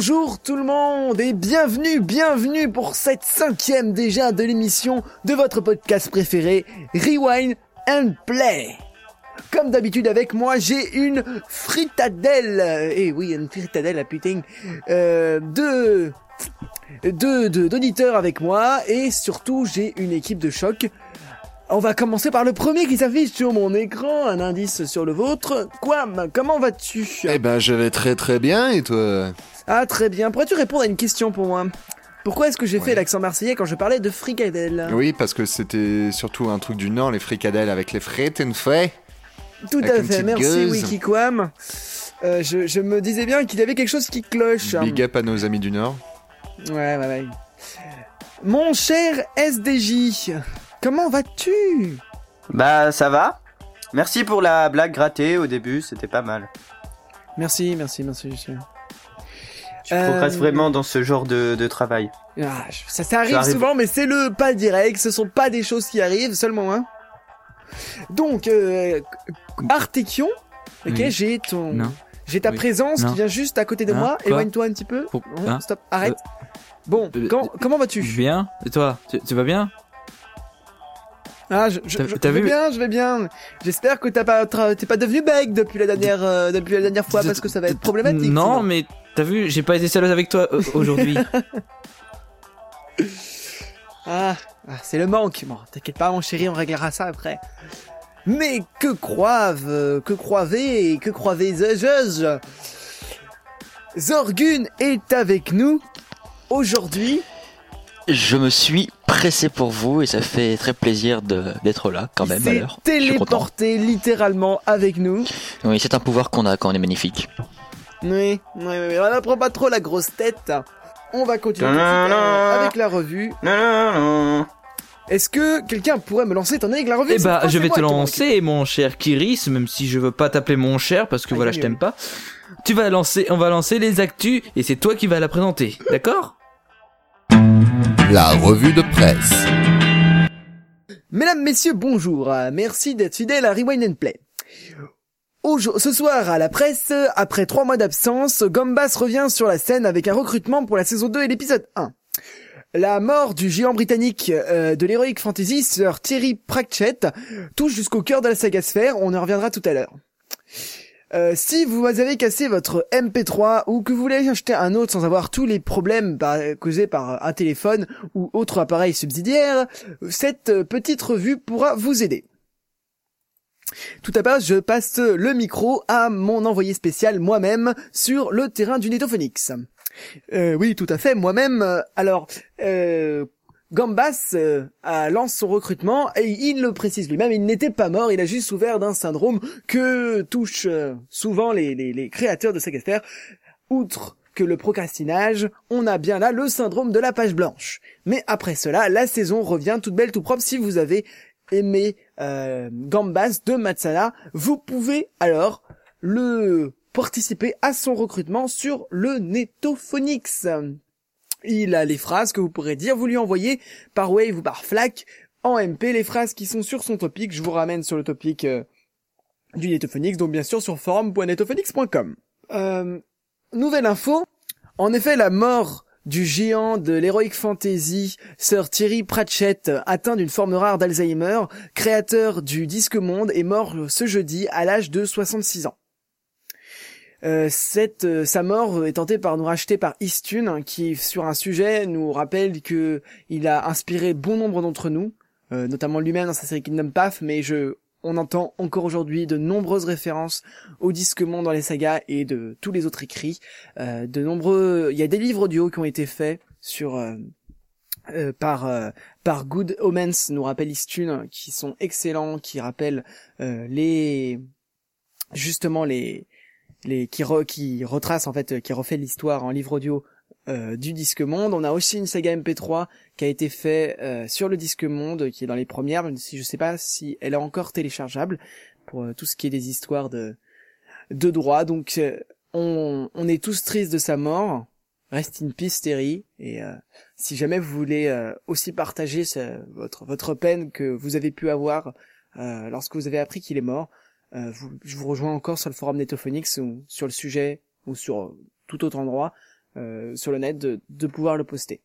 Bonjour tout le monde et bienvenue, bienvenue pour cette cinquième déjà de l'émission de votre podcast préféré, Rewind and Play. Comme d'habitude avec moi, j'ai une fritadelle, et oui, une fritadelle à putain, euh, de, de, de, d'auditeurs avec moi, et surtout j'ai une équipe de choc. On va commencer par le premier qui s'affiche sur mon écran, un indice sur le vôtre. Quam, comment vas-tu? Eh ben, je vais très très bien, et toi? Ah très bien, pourrais-tu répondre à une question pour moi? Pourquoi est-ce que j'ai fait l'accent marseillais quand je parlais de fricadelle? Oui, parce que c'était surtout un truc du Nord, les fricadelles avec les frites and frais. Tout à fait, merci. Wikiquam. Euh, je, je me disais bien qu'il y avait quelque chose qui cloche. Big up à nos amis du Nord. Ouais, ouais, ouais. Mon cher SDJ, comment vas-tu? Bah ça va. Merci pour la blague grattée au début, c'était pas mal. Merci, merci, merci. monsieur. Tu Euh, progresses vraiment dans ce genre de, de travail. Ah, je- ça, ça arrive Ça arrive. souvent, mais c'est le pas direct. Ce sont pas des choses qui arrivent seulement, hein. Donc, euh, Artekion, ok, Oui. j'ai ton, Non. j'ai ta Oui. présence qui vient juste à côté de Hein, moi. Éloigne-toi un petit peu. Pour- Non, hein stop, arrête. bon, euh, quand- comment vas-tu? Bien. Et toi? Tu, tu vas bien? Ah, je, je, T'as- je- t'as je vais vu bien, je vais bien. J'espère que t'as pas, t'es pas devenu beg depuis la dernière, euh, depuis la dernière fois parce que ça va être problématique. Non, sinon. mais t'as vu, j'ai pas été sérieuse avec toi euh, aujourd'hui. Ah, ah, c'est le manque. Bon, t'inquiète pas, mon chéri, on réglera ça après. Mais que croivent, euh, que croivez, que croivez je Zorgun est avec nous aujourd'hui. Je me suis pressé pour vous et ça fait très plaisir d'être là quand Il même content. téléporté littéralement avec nous. Oui, c'est un pouvoir qu'on a quand on est magnifique. Oui, oui, oui, on n'apprend pas trop la grosse tête. On va continuer euh, avec la revue. Est-ce que quelqu'un pourrait me lancer étant donné que la revue Eh bah, je vais te lancer, mon cher Kiris, même si je veux pas t'appeler mon cher parce que voilà, je t'aime pas. Tu vas lancer, on va lancer les actus et c'est toi qui vas la présenter, d'accord? La revue de presse. Mesdames, messieurs, bonjour. Merci d'être fidèles à Rewind and Play. Ce soir à la presse, après trois mois d'absence, Gambas revient sur la scène avec un recrutement pour la saison 2 et l'épisode 1. La mort du géant britannique euh, de l'Heroic Fantasy, Sir Thierry Pratchett, touche jusqu'au cœur de la saga Sphère, on en reviendra tout à l'heure. Euh, si vous avez cassé votre MP3 ou que vous voulez acheter un autre sans avoir tous les problèmes par- causés par un téléphone ou autre appareil subsidiaire, cette euh, petite revue pourra vous aider. Tout à part, je passe le micro à mon envoyé spécial moi-même sur le terrain du Netophonix. Euh, oui, tout à fait, moi-même. Alors, Gambas euh, lance son recrutement et il le précise lui-même, il n'était pas mort, il a juste souffert d'un syndrome que touchent euh, souvent les, créateurs de Sagasphère. Outre que le procrastinage, on a bien là le syndrome de la page blanche. Mais après cela, la saison revient toute belle, tout propre. Si vous avez aimé euh, Gambas de Matsala, vous pouvez alors le participer à son recrutement sur le Netophonix. Il a les phrases que vous pourrez dire, vous lui envoyez par Wave ou par Flack en MP les phrases qui sont sur son topic. Je vous ramène sur le topic euh, du Netophonix, donc bien sûr sur forum.netophonix.com. Euh, nouvelle info. En effet, la mort du géant de l'Heroic Fantasy, Sir Thierry Pratchett, atteint d'une forme rare d'Alzheimer, créateur du Disque Monde, est mort ce jeudi à l'âge de 66 ans. Euh, cette, euh, sa mort est tentée par nous racheter par Istune, hein, qui sur un sujet nous rappelle que il a inspiré bon nombre d'entre nous, euh, notamment lui-même dans sa série Kingdom Path, mais je, on entend encore aujourd'hui de nombreuses références au disque monde dans les sagas et de tous les autres écrits. Euh, de nombreux, il y a des livres audio qui ont été faits sur euh, euh, par euh, par Good Omens, nous rappelle Istune, qui sont excellents, qui rappellent euh, les justement les les qui re, retrace en fait, qui refait l'histoire en livre audio euh, du disque monde. On a aussi une saga MP3 qui a été fait euh, sur le disque monde, qui est dans les premières, même si je sais pas si elle est encore téléchargeable pour euh, tout ce qui est des histoires de de droit. Donc euh, on, on est tous tristes de sa mort. Rest in peace Terry. Et euh, si jamais vous voulez euh, aussi partager votre votre peine que vous avez pu avoir euh, lorsque vous avez appris qu'il est mort, euh, vous- je vous rejoins encore sur le forum Netophonix ou sur le sujet ou sur euh, tout autre endroit euh, sur le net de, de pouvoir le poster.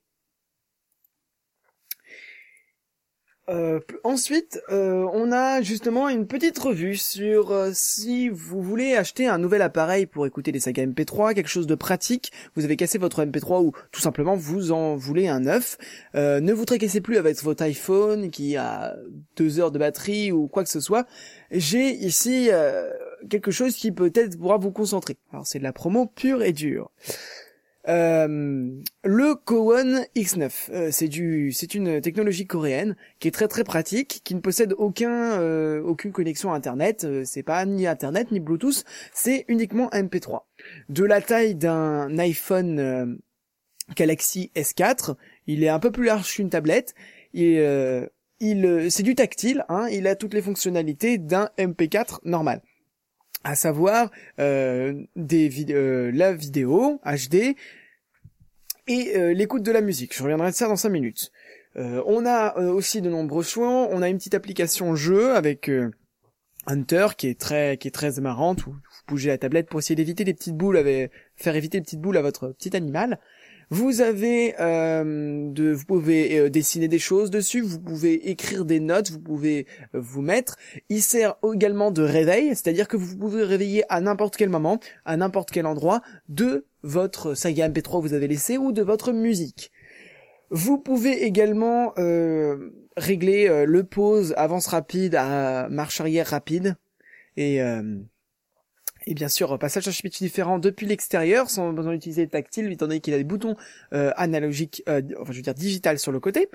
Euh, ensuite, euh, on a justement une petite revue sur euh, si vous voulez acheter un nouvel appareil pour écouter des sagas MP3, quelque chose de pratique, vous avez cassé votre MP3 ou tout simplement vous en voulez un neuf, ne vous tracassez plus avec votre iPhone qui a deux heures de batterie ou quoi que ce soit. J'ai ici quelque chose qui peut-être pourra vous concentrer. Alors c'est de la promo pure et dure. Euh, le Kowon X9, euh, c'est une technologie coréenne qui est très très pratique, qui ne possède aucun, euh, aucune connexion Internet. c'est pas ni Internet ni Bluetooth, c'est uniquement MP3. De la taille d'un iPhone Galaxy S4, il est un peu plus large qu'une tablette. Il, c'est du tactile, hein, il a toutes les fonctionnalités d'un MP4 normal à savoir euh, des vid- euh, la vidéo HD et euh, l'écoute de la musique. Je reviendrai de ça dans 5 minutes. On a aussi de nombreux choix. On a une petite application jeu avec Hunter qui est très qui est très marrante où vous bougez la tablette pour essayer d'éviter les petites boules, avec, faire éviter les petites boules à votre petit animal. Vous avez euh, de, vous pouvez euh, dessiner des choses dessus, vous pouvez écrire des notes, vous pouvez euh, vous mettre. Il sert également de réveil, c'est-à-dire que vous pouvez réveiller à n'importe quel moment, à n'importe quel endroit, de votre saga MP3 que vous avez laissé ou de votre musique. Vous pouvez également euh, régler le pause avance rapide à marche arrière rapide et et bien sûr passage à chapitre différent depuis l'extérieur sans besoin d'utiliser le tactile étant donné qu'il a des boutons euh, analogiques euh, enfin je veux dire digital sur le côté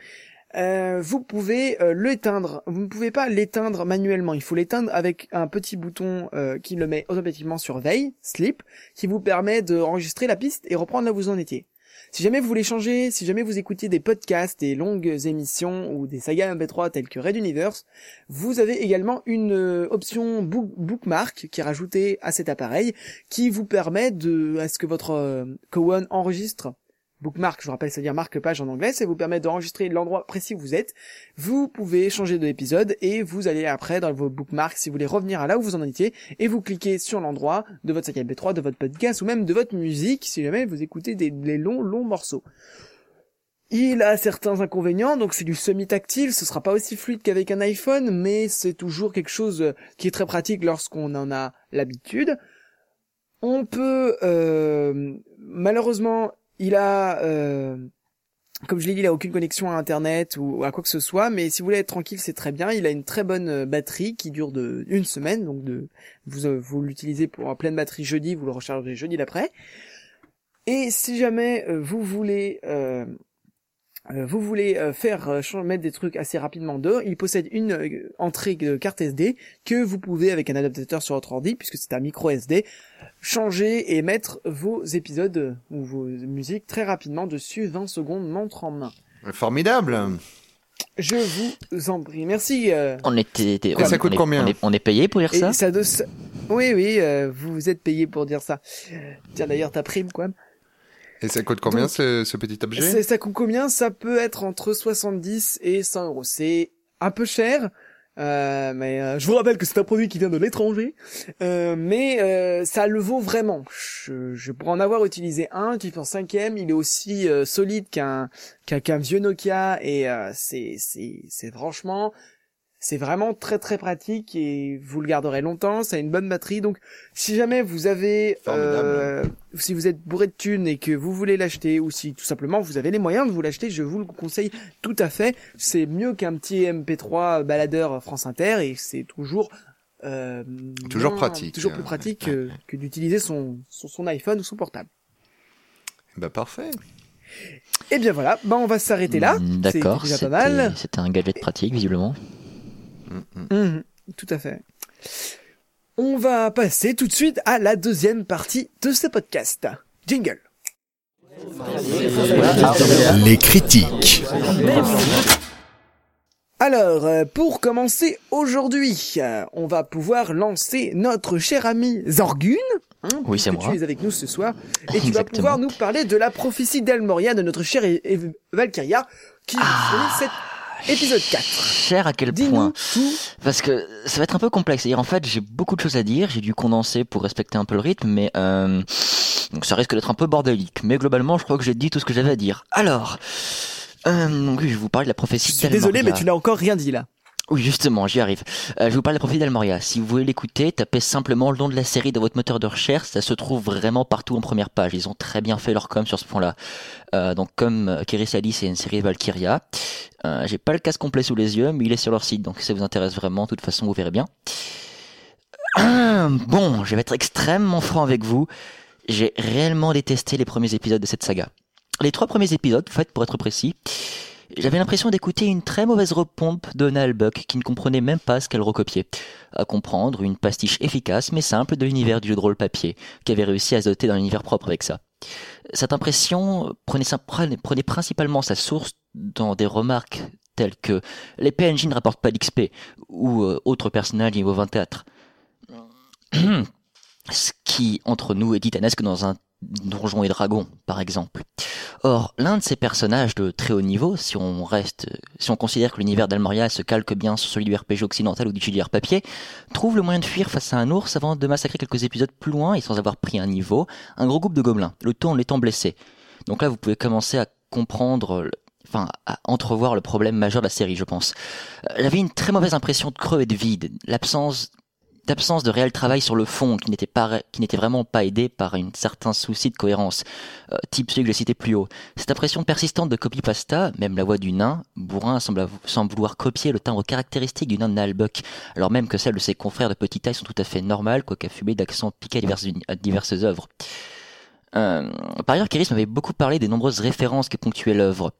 euh, vous pouvez euh, l'éteindre. Vous ne pouvez pas l'éteindre manuellement. Il faut l'éteindre avec un petit bouton euh, qui le met automatiquement sur veille, sleep, qui vous permet de enregistrer la piste et reprendre là où vous en étiez. Si jamais vous voulez changer, si jamais vous écoutez des podcasts, des longues émissions ou des sagas MP3 telles que Red Universe, vous avez également une euh, option book- bookmark qui est rajoutée à cet appareil qui vous permet de, à ce que votre euh, Cowan enregistre bookmark, je vous rappelle, c'est-à-dire marque-page en anglais, ça vous permet d'enregistrer l'endroit précis où vous êtes. Vous pouvez changer de l'épisode et vous allez après dans vos bookmarks si vous voulez revenir à là où vous en étiez et vous cliquez sur l'endroit de votre sac MP3, de votre podcast ou même de votre musique si jamais vous écoutez des, des longs longs morceaux. Il a certains inconvénients, donc c'est du semi-tactile, ce sera pas aussi fluide qu'avec un iPhone, mais c'est toujours quelque chose qui est très pratique lorsqu'on en a l'habitude. On peut, euh, malheureusement, il a, euh, comme je l'ai dit, il a aucune connexion à Internet ou à quoi que ce soit, mais si vous voulez être tranquille, c'est très bien. Il a une très bonne euh, batterie qui dure de une semaine, donc de vous euh, vous l'utilisez pour en pleine batterie jeudi, vous le rechargez jeudi d'après. Et si jamais vous voulez vous voulez euh, faire euh, mettre des trucs assez rapidement dehors, il possède une euh, entrée de carte SD que vous pouvez avec un adaptateur sur votre ordi, puisque c'est un micro SD, changer et mettre vos épisodes euh, ou vos musiques très rapidement dessus, 20 secondes montre en main. Formidable. Je vous en prie. Merci. euh, On était. était- Et ça on- coûte on est- combien on est, on est payé pour dire et ça? ça, doit- ça- Oui, oui, euh, vous vous êtes payé pour dire ça. Tiens, d'ailleurs, ta prime, quoi. Et ça coûte combien Donc, ce, ce petit objet Ça coûte combien? Ça peut être entre 70 et 100 euros. C'est un peu cher, euh, mais euh, je vous rappelle que c'est un produit qui vient de l'étranger. Euh, mais euh, ça le vaut vraiment. Je, je pourrais en avoir utilisé un qui est en cinquième. Il est aussi euh, solide qu'un qu'un qu'un vieux Nokia et euh, c'est c'est c'est franchement c'est vraiment très très pratique et vous le garderez longtemps. Ça a une bonne batterie. Donc si jamais vous avez euh, si vous êtes bourré de thunes et que vous voulez l'acheter ou si tout simplement vous avez les moyens de vous l'acheter, je vous le conseille tout à fait. C'est mieux qu'un petit MP3 baladeur France Inter et c'est toujours euh, Toujours moins- pratique. toujours plus pratique que, que d'utiliser son, son son iPhone ou son portable. Bah parfait. Et bien voilà, bah on va s'arrêter là. Mm, C'est D'accord, déjà c'était pas mal. c'était un gadget pratique visiblement. Mm, mm. Mhm, tout à fait. On va passer tout de suite à la deuxième partie de ce podcast. Jingle. Les critiques. Alors, euh, pour commencer aujourd'hui, euh, on va pouvoir lancer notre cher ami Zorgun. hein, Oui, c'est moi. Tu es avec nous ce soir. Et tu vas pouvoir nous parler de la prophétie d'Elmoria de notre chère Valkyria, qui est disponible cet épisode 4. Cher à quel point. Parce que ça va être un peu complexe. C'est-à-dire, en fait, j'ai beaucoup de choses à dire. J'ai dû condenser pour respecter un peu le rythme, mais euh, donc ça risque d'être un peu bordélique. Mais globalement, je crois que j'ai dit tout ce que j'avais à dire. Alors, euh, donc oui, je vais vous parler de la prophétie Je suis désolé, mais tu n'as encore rien dit là. Oui, justement, j'y arrive. Euh, je vous parler de prophétie d'Almoria. Si vous voulez l'écouter, tapez simplement le nom de la série dans votre moteur de recherche. Ça se trouve vraiment partout en première page. Ils ont très bien fait leur com sur ce point-là. Euh, donc, comme euh, Keris Ali, c'est une série Valkyria. Euh, J'ai pas le casque complet sous les yeux, mais il est sur leur site. Donc, si ça vous intéresse vraiment, de toute façon, vous verrez bien. Hum, Bon, je vais être extrêmement franc avec vous. J'ai réellement détesté les premiers épisodes de cette saga. Les trois premiers épisodes, en fait, pour être précis, j'avais l'impression d'écouter une très mauvaise repompe de Buck qui ne comprenait même pas ce qu'elle recopiait. À comprendre, une pastiche efficace mais simple de l'univers du jeu de rôle papier, qui avait réussi à se doter d'un univers propre avec ça. Cette impression prenait principalement sa source dans des remarques telles que les PNJ ne rapportent pas d'XP ou euh, autres personnages niveau 24. Ce qui, entre nous, est titanesque dans un donjon et dragon, par exemple. Or, l'un de ces personnages de très haut niveau, si on reste, si on considère que l'univers d'Almoria se calque bien sur celui du RPG occidental ou du JDR papier, trouve le moyen de fuir face à un ours avant de massacrer quelques épisodes plus loin et sans avoir pris un niveau, un gros groupe de gobelins, le tout en étant blessé. Donc là, vous pouvez commencer à comprendre, enfin, à entrevoir le problème majeur de la série, je pense. Euh, J'avais une très mauvaise impression de creux et de vide, l'absence d'absence de réel travail sur le fond qui n'était pas vraiment pas aidé par un certain souci de cohérence. Euh, type celui que j'ai cité plus haut. Cette impression persistante de copie pasta même la voix du nain bourrin semble, vouloir copier le timbre caractéristique du nain de Nalbuck alors même que celles de ses confrères de petite taille sont tout à fait normales quoique affumées d'accents piqués à diverses, œuvres. Euh, par ailleurs, Kéris m'avait beaucoup parlé des nombreuses références qui ponctuaient l'œuvre.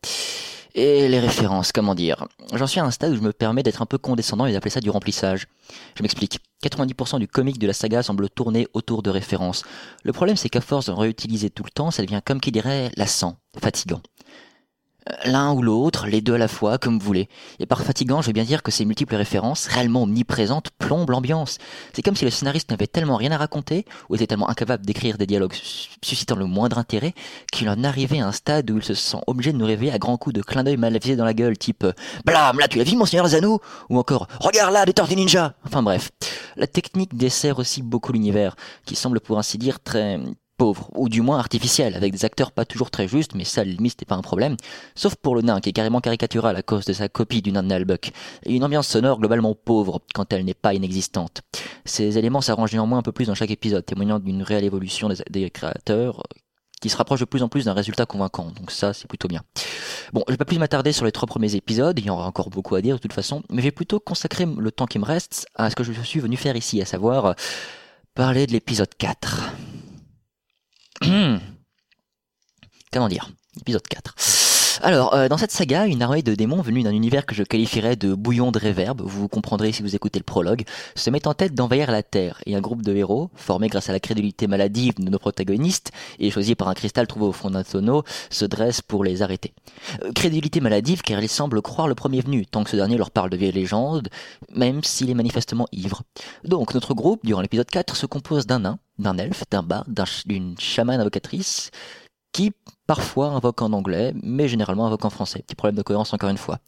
Et les références, comment dire J'en suis à un stade où je me permets d'être un peu condescendant et d'appeler ça du remplissage. Je m'explique. 90% du comique de la saga semble tourner autour de références. Le problème, c'est qu'à force de réutiliser tout le temps, ça devient comme qui dirait lassant, fatigant. L'un ou l'autre, les deux à la fois, comme vous voulez. Et par fatigant, je veux bien dire que ces multiples références, réellement omniprésentes, plombent l'ambiance. C'est comme si le scénariste n'avait tellement rien à raconter, ou était tellement incapable d'écrire des dialogues sus- suscitant le moindre intérêt, qu'il en arrivait à un stade où il se sent obligé de nous réveiller à grands coups de clin d'œil mal avisé dans la gueule, type Blam, là tu l'as vu mon seigneur Zanou? Ou encore Regarde là, des tortues ninja Enfin bref. La technique dessert aussi beaucoup l'univers, qui semble pour ainsi dire très pauvre, ou du moins artificiel, avec des acteurs pas toujours très justes, mais ça, limite, c'était pas un problème. Sauf pour le nain, qui est carrément caricatural à cause de sa copie du nain de Nalbuck. Et une ambiance sonore globalement pauvre, quand elle n'est pas inexistante. Ces éléments s'arrangent néanmoins un peu plus dans chaque épisode, témoignant d'une réelle évolution des, créateurs, qui se rapproche de plus en plus d'un résultat convaincant. Donc ça, c'est plutôt bien. Bon, je vais pas plus m'attarder sur les trois premiers épisodes, il y aura encore beaucoup à dire de toute façon, mais je vais plutôt consacrer le temps qui me reste à ce que je suis venu faire ici, à savoir euh, parler de l'épisode 4. Comment dire? Épisode 4. Alors, euh, dans cette saga, une armée de démons venus d'un univers que je qualifierais de bouillon de réverb, vous comprendrez si vous écoutez le prologue, se met en tête d'envahir la Terre, et un groupe de héros, formé grâce à la crédulité maladive de nos protagonistes, et choisi par un cristal trouvé au fond d'un tonneau, se dresse pour les arrêter. Euh, crédulité maladive car ils semblent croire le premier venu, tant que ce dernier leur parle de vieilles légendes, même s'il est manifestement ivre. Donc, notre groupe, durant l'épisode 4, se compose d'un nain, d'un elfe, d'un ch- d'une chamane invocatrice, qui parfois invoque en anglais, mais généralement invoque en français. Petit problème de cohérence encore une fois.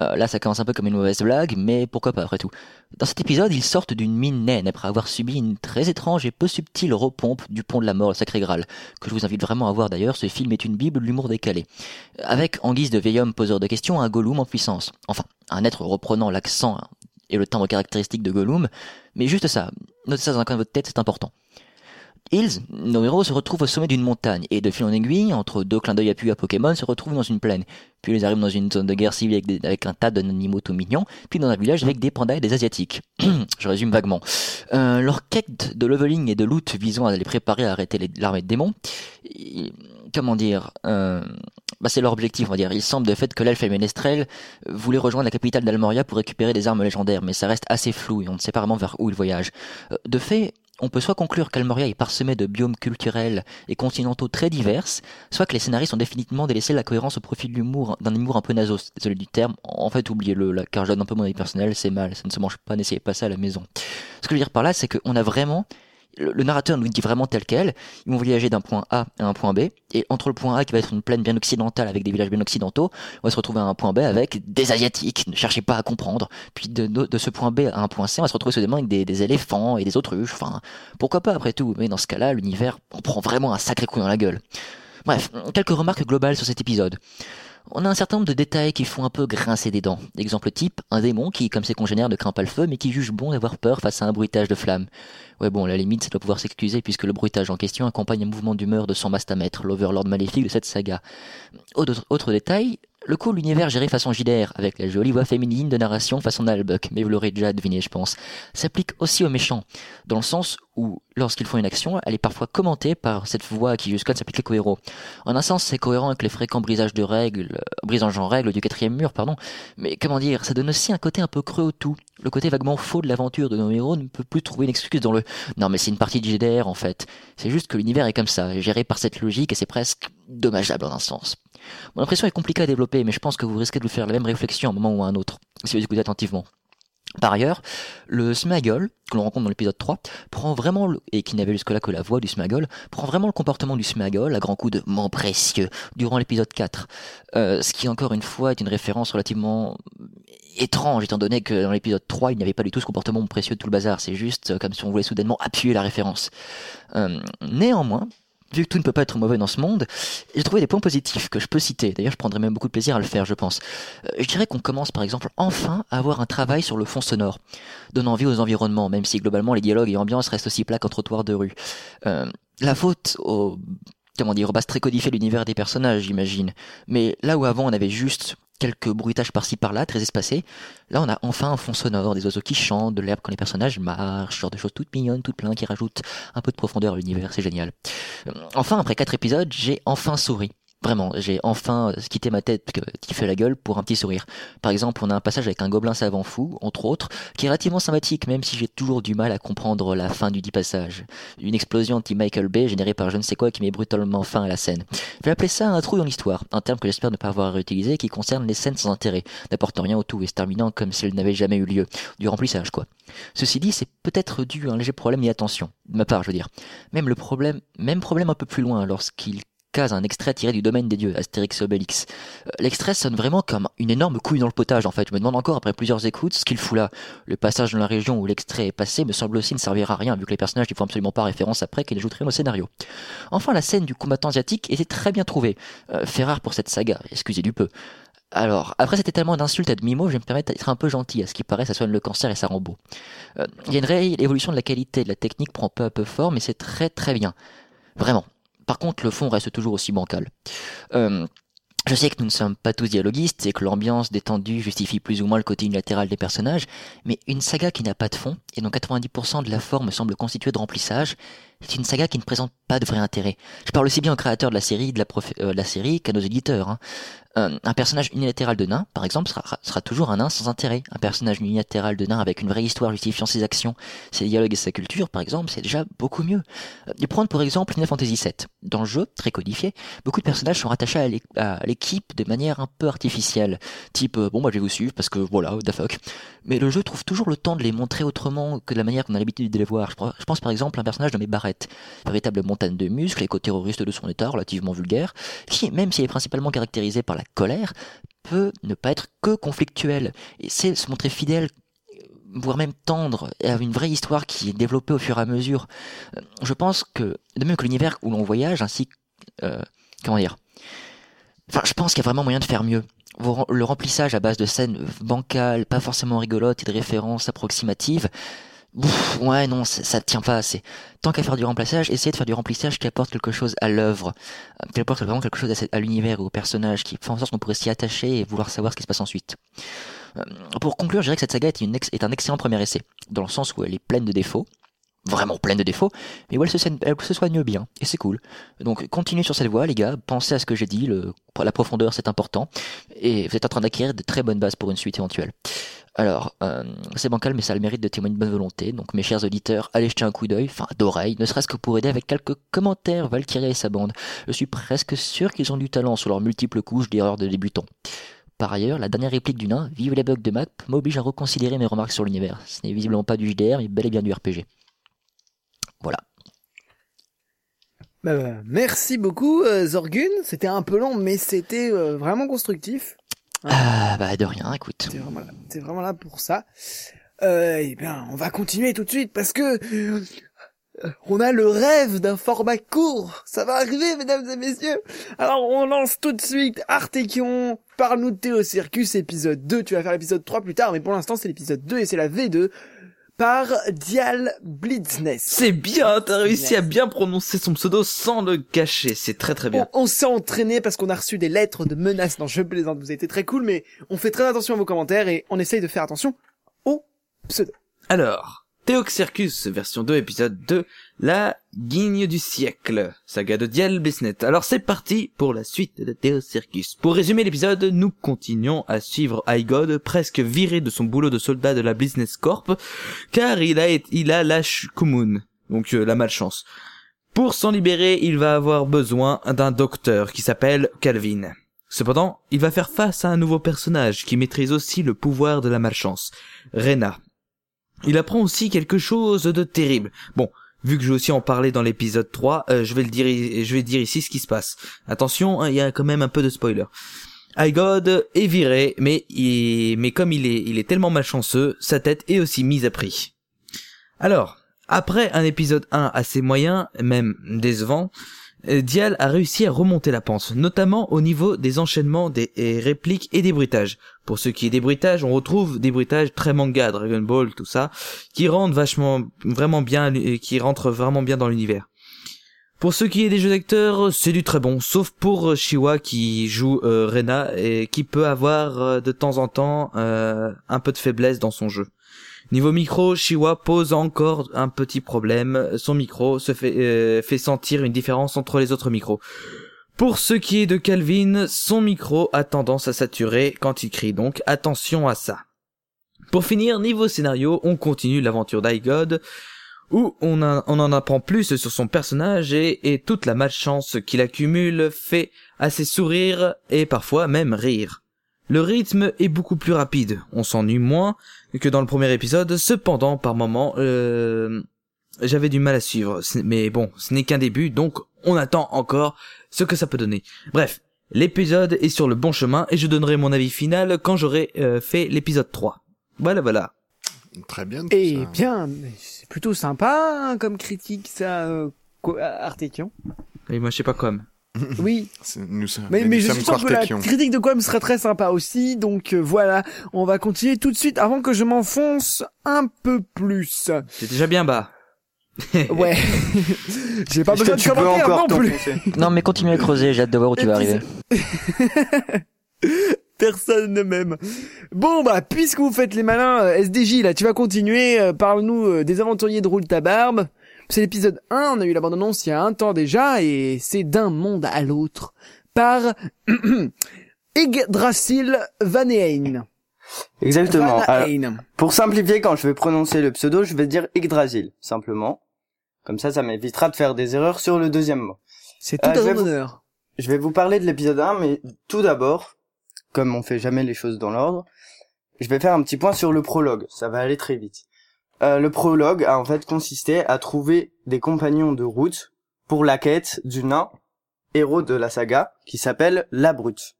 Euh, là, ça commence un peu comme une mauvaise blague, mais pourquoi pas après tout. Dans cet épisode, ils sortent d'une mine naine après avoir subi une très étrange et peu subtile repompe du pont de la mort, le sacré Graal, que je vous invite vraiment à voir d'ailleurs, ce film est une bible de l'humour décalé. Avec, en guise de vieil homme poseur de questions, un Gollum en puissance. Enfin, un être reprenant l'accent et le timbre caractéristique de Gollum, mais juste ça, notez ça dans un coin de votre tête, c'est important. Hills, nos héros se retrouvent au sommet d'une montagne et de fil en aiguille, entre deux clins d'œil appuyés à Pokémon, se retrouvent dans une plaine. Puis ils arrivent dans une zone de guerre civile avec, un tas d'animaux tout mignons, puis dans un village avec des pandas et des asiatiques. Je résume vaguement. Euh, leur quête de leveling et de loot visant à les préparer à arrêter l'armée de démons, comment dire, euh, bah c'est leur objectif, on va dire. Il semble de fait que l'elfe et Ménestrel voulaient rejoindre la capitale d'Almoria pour récupérer des armes légendaires, mais ça reste assez flou et on ne sait pas vraiment vers où ils voyagent. Euh, De fait, on peut soit conclure qu'Almoria est parsemé de biomes culturels et continentaux très divers, soit que les scénaristes ont définitivement délaissé la cohérence au profit de l'humour, d'un humour un peu naso. Désolé du terme. En fait, oubliez-le, car je donne un peu mon avis personnel, c'est mal, ça ne se mange pas, n'essayez pas ça à la maison. Ce que je veux dire par là, c'est qu'on a vraiment le, narrateur nous dit vraiment tel quel. Ils vont voyager d'un point A à un point B. Et entre le point A qui va être une plaine bien occidentale avec des villages bien occidentaux, on va se retrouver à un point B avec des asiatiques. Ne cherchez pas à comprendre. Puis de, ce point B à un point C, on va se retrouver soudainement avec des, des éléphants et des autruches. Enfin, pourquoi pas après tout. Mais dans ce cas-là, l'univers, on prend vraiment un sacré coup dans la gueule. Bref, quelques remarques globales sur cet épisode. On a un certain nombre de détails qui font un peu grincer des dents. Exemple type, un démon qui, comme ses congénères, ne craint pas le feu, mais qui juge bon d'avoir peur face à un bruitage de flammes. Ouais bon, la limite, ça doit pouvoir s'excuser puisque le bruitage en question accompagne un mouvement d'humeur de son mastamètre, l'overlord maléfique de cette saga. Autre détail, le coup, l'univers géré façon JDR, avec la jolie voix féminine de narration façon Nalbuck, mais vous l'aurez déjà deviné, je pense, s'applique aussi aux méchants, dans le sens où, lorsqu'ils font une action, elle est parfois commentée par cette voix qui jusqu'à s'applique qu'aux héros. En un sens, c'est cohérent avec les fréquents brisages de règles, euh, brisages en règles du quatrième mur, pardon, mais comment dire, ça donne aussi un côté un peu creux au tout. Le côté vaguement faux de l'aventure de nos héros ne peut plus trouver une excuse dans le non mais c'est une partie de JDR en fait. C'est juste que l'univers est comme ça, géré par cette logique et c'est presque dommageable en un sens. Mon impression est compliquée à développer, mais je pense que vous risquez de vous faire la même réflexion à un moment ou à un autre, si vous écoutez attentivement. Par ailleurs, le Smaggle, que l'on rencontre dans l'épisode 3, prend vraiment, le, et qui n'avait jusque-là que la voix du Smaggle, prend vraiment le comportement du Smaggle à grand coup de « mon précieux » durant l'épisode 4. Euh, ce qui, encore une fois, est une référence relativement étrange, étant donné que dans l'épisode 3, il n'y avait pas du tout ce comportement précieux de tout le bazar. C'est juste comme si on voulait soudainement appuyer la référence. Euh, néanmoins, vu que tout ne peut pas être mauvais dans ce monde, j'ai trouvé des points positifs que je peux citer. D'ailleurs, je prendrais même beaucoup de plaisir à le faire, je pense. Euh, je dirais qu'on commence, par exemple, enfin à avoir un travail sur le fond sonore, donnant envie aux environnements, même si globalement les dialogues et ambiances restent aussi plats qu'un trottoir de rue. Euh, la faute au comment dire, au base très codifié l'univers des personnages, j'imagine. Mais là où avant on avait juste quelques bruitages par-ci par-là, très espacés. Là, on a enfin un fond sonore, des oiseaux qui chantent, de l'herbe quand les personnages marchent, genre de choses toutes mignonnes, toutes pleines, qui rajoutent un peu de profondeur à l'univers, c'est génial. Euh, Enfin, après quatre épisodes, j'ai enfin souri. Vraiment, j'ai enfin quitté ma tête qui fait la gueule pour un petit sourire. Par exemple, on a un passage avec un gobelin savant fou, entre autres, qui est relativement sympathique, même si j'ai toujours du mal à comprendre la fin du dit passage. Une explosion anti-Michael Bay générée par je ne sais quoi qui met brutalement fin à la scène. Je vais appeler ça un trou dans l'histoire, un terme que j'espère ne pas avoir réutilisé qui concerne les scènes sans intérêt, n'apportant rien au tout et se terminant comme si elles n'avaient jamais eu lieu. Du remplissage, quoi. Ceci dit, c'est peut-être dû à un léger problème d'inattention, de ma part, je veux dire. Même le problème, même problème un peu plus loin lorsqu'il un extrait tiré du domaine des dieux, Astérix et Obélix. Euh, L'extrait sonne vraiment comme une énorme couille dans le potage en fait. Je me demande encore après plusieurs écoutes ce qu'il fout là. Le passage dans la région où l'extrait est passé me semble aussi ne servir à rien vu que les personnages n'y font absolument pas référence après qu'ils ajouteraient au scénario. Enfin, la scène du combattant asiatique était très bien trouvée. Euh, fait rare pour cette saga, excusez du peu. Alors, après cet étalement d'insultes à demi-mot, je vais me permettre d'être un peu gentil. À ce qui paraît, ça soigne le cancer et ça rend beau. Euh, Il y a une réelle évolution de la qualité, de la technique prend peu à peu forme, mais c'est très très bien. Vraiment. Par contre, le fond reste toujours aussi bancal. Euh, je sais que nous ne sommes pas tous dialoguistes et que l'ambiance détendue justifie plus ou moins le côté unilatéral des personnages, mais une saga qui n'a pas de fond, et dont 90% de la forme semble constituée de remplissage, c'est une saga qui ne présente pas de vrai intérêt. Je parle aussi bien au créateur de la série, euh, de la série qu'à nos éditeurs. Hein. Euh, un personnage unilatéral de nain, par exemple, sera, sera toujours un nain sans intérêt. Un personnage unilatéral de nain avec une vraie histoire justifiant ses actions, ses dialogues et sa culture, par exemple, c'est déjà beaucoup mieux. Euh, et prendre pour exemple Final Fantasy VII. Dans le jeu, très codifié, beaucoup de personnages sont rattachés à l'é- à l'équipe de manière un peu artificielle. Type, euh, bon bah je vais vous suivre parce que voilà, the fuck. Mais le jeu trouve toujours le temps de les montrer autrement que de la manière qu'on a l'habitude de les voir. Je, pense par exemple à un personnage nommé Véritable montagne de muscles, éco-terroriste de son état, relativement vulgaire, qui, même s'il est principalement caractérisé par la colère, peut ne pas être que conflictuel. Et c'est se montrer fidèle voire même tendre, avoir une vraie histoire qui est développée au fur et à mesure. Euh, Je pense que, de même que l'univers où l'on voyage, ainsi euh, comment dire, enfin, je pense qu'il y a vraiment moyen de faire mieux. Le remplissage à base de scènes bancales, pas forcément rigolotes et de références approximatives, Ouf, ouais, non, ça, tient pas assez. Tant qu'à faire du remplissage, essayez de faire du remplissage qui apporte quelque chose à l'œuvre, euh, qui apporte vraiment quelque chose à, l'univers ou au personnage, qui fait en sorte qu'on pourrait s'y attacher et vouloir savoir ce qui se passe ensuite. Euh, Pour conclure, je dirais que cette saga est, un excellent premier essai, dans le sens où elle est pleine de défauts, vraiment pleine de défauts, mais où elle se, soigne- bien, et c'est cool. Donc continuez sur cette voie, les gars, pensez à ce que j'ai dit, la profondeur c'est important, et vous êtes en train d'acquérir de très bonnes bases pour une suite éventuelle. Alors, euh, c'est bancal, mais ça a le mérite de témoigner de bonne volonté. Donc, mes chers auditeurs, allez jeter un coup d'œil, enfin d'oreille, ne serait-ce que pour aider avec quelques commentaires Valkyria et sa bande. Je suis presque sûr qu'ils ont du talent sur leurs multiples couches d'erreurs de débutants. Par ailleurs, la dernière réplique du nain, Vive les bugs de map, m'oblige à reconsidérer mes remarques sur l'univers. Ce n'est visiblement pas du JDR, mais bel et bien du RPG. Voilà. Bah, merci beaucoup, euh, Zorgun. C'était un peu long, mais c'était euh, vraiment constructif. Ah, bah de rien, écoute. T'es vraiment là, t'es vraiment là pour ça. Euh, eh bien, on va continuer tout de suite parce que euh, on a le rêve d'un format court. Ça va arriver, mesdames et messieurs. Alors, on lance tout de suite Artekion. Parle-nous de Théo Circus, épisode 2. Tu vas faire l'épisode 3 plus tard, mais pour l'instant, c'est l'épisode 2 et c'est la V2 par Dial Blitzness. C'est bien, t'as réussi à bien prononcer son pseudo sans le cacher. C'est très très bien. On, on s'est entraîné parce qu'on a reçu des lettres de menaces. Non, je plaisante, vous avez été très cool, mais on fait très attention à vos commentaires et on essaye de faire attention au pseudo. Alors, Théox Circus, version 2, épisode 2, la guigne du siècle, saga de Dial Bisnet. Alors c'est parti pour la suite de Théox Circus. Pour résumer l'épisode, nous continuons à suivre Igod, presque viré de son boulot de soldat de la Business Corp, car il a, il a la Shkumun, donc euh, la malchance. Pour s'en libérer, il va avoir besoin d'un docteur qui s'appelle Calvin. Cependant, il va faire face à un nouveau personnage qui maîtrise aussi le pouvoir de la malchance, Rena. Il apprend aussi quelque chose de terrible. Bon, vu que je vais aussi en parler dans l'épisode 3, euh, je vais le dire, je vais dire ici ce qui se passe. Attention, hein, il y a quand même un peu de spoiler. God est viré, mais mais comme il est, il est tellement malchanceux, sa tête est aussi mise à prix. Alors, après un épisode 1 assez moyen, même décevant, Dial a réussi à remonter la pente, notamment au niveau des enchaînements des répliques et des bruitages. Pour ce qui est des bruitages, on retrouve des bruitages très manga, Dragon Ball, tout ça, qui rendent vachement, vraiment bien, qui rentrent vraiment bien dans l'univers. Pour ce qui est des jeux d'acteurs, c'est du très bon, sauf pour euh, Shiwa qui joue euh, Rena et qui peut avoir euh, de temps en temps euh, un peu de faiblesse dans son jeu. Niveau micro, Shiwa pose encore un petit problème. Son micro se fait, euh, fait sentir une différence entre les autres micros. Pour ce qui est de Calvin, son micro a tendance à saturer quand il crie, donc attention à ça. Pour finir, niveau scénario, on continue l'aventure d'Igod, où on en apprend plus sur son personnage et, et toute la malchance qu'il accumule fait assez sourire et parfois même rire. Le rythme est beaucoup plus rapide, on s'ennuie moins que dans le premier épisode, cependant par moments euh, j'avais du mal à suivre, mais bon, ce n'est qu'un début, donc on attend encore ce que ça peut donner. Bref, l'épisode est sur le bon chemin et je donnerai mon avis final quand j'aurai euh, fait l'épisode 3. Voilà voilà. Très bien. tout Eh ça. bien, c'est plutôt sympa hein, comme critique ça, euh, Artekion. Et moi je sais pas comme. Oui, Nous, sommes- mais, nous mais je suis sûr que la critique de Quam serait très sympa aussi, donc euh, voilà, on va continuer tout de suite avant que je m'enfonce un peu plus. C'est déjà bien bas. Ouais, j'ai pas besoin que de commentaire encore non plus. Non, mais continue à creuser, j'ai hâte de voir où tu vas arriver. Personne ne m'aime. Bon bah, puisque vous faites les malins, euh, SDJ là, tu vas continuer, euh, parle-nous euh, des aventuriers de Roule ta barbe. C'est l'épisode 1, on a eu la bande-annonce il y a un temps déjà, et c'est d'un monde à l'autre, par Yggdrasil Van Eyne. Exactement. Van Alors, pour simplifier, quand je vais prononcer le pseudo, je vais dire Yggdrasil, simplement. Comme ça, ça m'évitera de faire des erreurs sur le deuxième mot. C'est tout Euh, à ton vous- honneur. Je vais vous parler de l'épisode 1, mais tout d'abord, comme on fait jamais les choses dans l'ordre, je vais faire un petit point sur le prologue. Ça va aller très vite. Euh, le prologue a en fait consisté à trouver des compagnons de route pour la quête du nain, héros de la saga, qui s'appelle La Brute.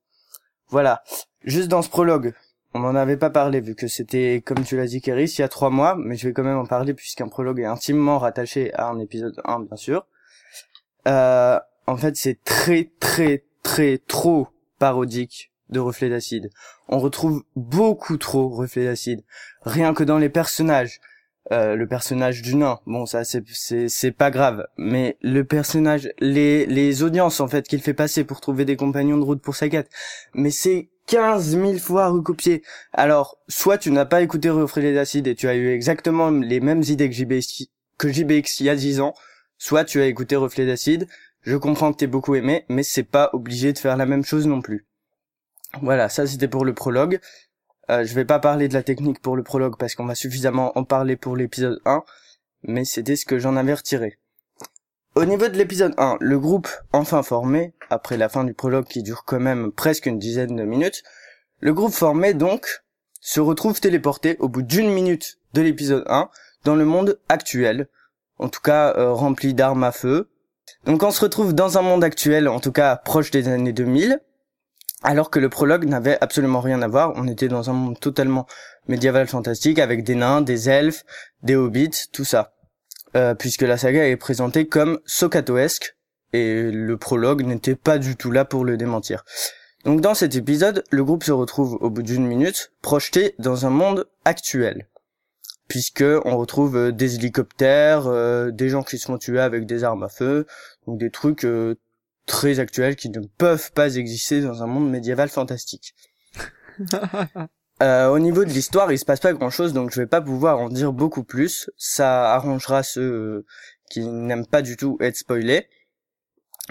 Voilà. Juste dans ce prologue, on n'en avait pas parlé vu que c'était, comme tu l'as dit Kéris, il y a trois mois, mais je vais quand même en parler puisqu'un prologue est intimement rattaché à un épisode 1, bien sûr. Euh, en fait, c'est très, très, très, trop parodique de Reflet d'acide. On retrouve beaucoup trop Reflet d'acide. Rien que dans les personnages. Euh, le personnage du nain, bon ça c'est c'est pas grave, mais le personnage, les les audiences en fait qu'il fait passer pour trouver des compagnons de route pour sa quête, mais c'est 15 000 fois recopié. Alors, soit tu n'as pas écouté Reflet d'acide et tu as eu exactement les mêmes idées que JBX, que JBX il y a 10 ans, soit tu as écouté Reflet d'acide, je comprends que t'aies beaucoup aimé, mais c'est pas obligé de faire la même chose non plus. Voilà, ça c'était pour le prologue. Euh, je vais pas parler de la technique pour le prologue parce qu'on va suffisamment en parler pour l'épisode 1, mais c'était ce que j'en avais retiré. Au niveau de l'épisode 1, le groupe enfin formé, après la fin du prologue qui dure quand même presque une dizaine de minutes, le groupe formé donc se retrouve téléporté au bout d'une minute de l'épisode 1 dans le monde actuel, en tout cas euh, rempli d'armes à feu. Donc on se retrouve dans un monde actuel, en tout cas proche des années 2000, alors que le prologue n'avait absolument rien à voir. On était dans un monde totalement médiéval fantastique avec des nains, des elfes, des hobbits, tout ça. Euh, puisque la saga est présentée comme socatoesque et le prologue n'était pas du tout là pour le démentir. Donc dans cet épisode, le groupe se retrouve au bout d'une minute projeté dans un monde actuel puisque on retrouve euh, des hélicoptères, euh, des gens qui se font tuer avec des armes à feu, donc des trucs très actuels qui ne peuvent pas exister dans un monde médiéval fantastique. Euh, au niveau de l'histoire, il se passe pas grand chose, donc je vais pas pouvoir en dire beaucoup plus. Ça arrangera ceux euh, qui n'aiment pas du tout être spoilés,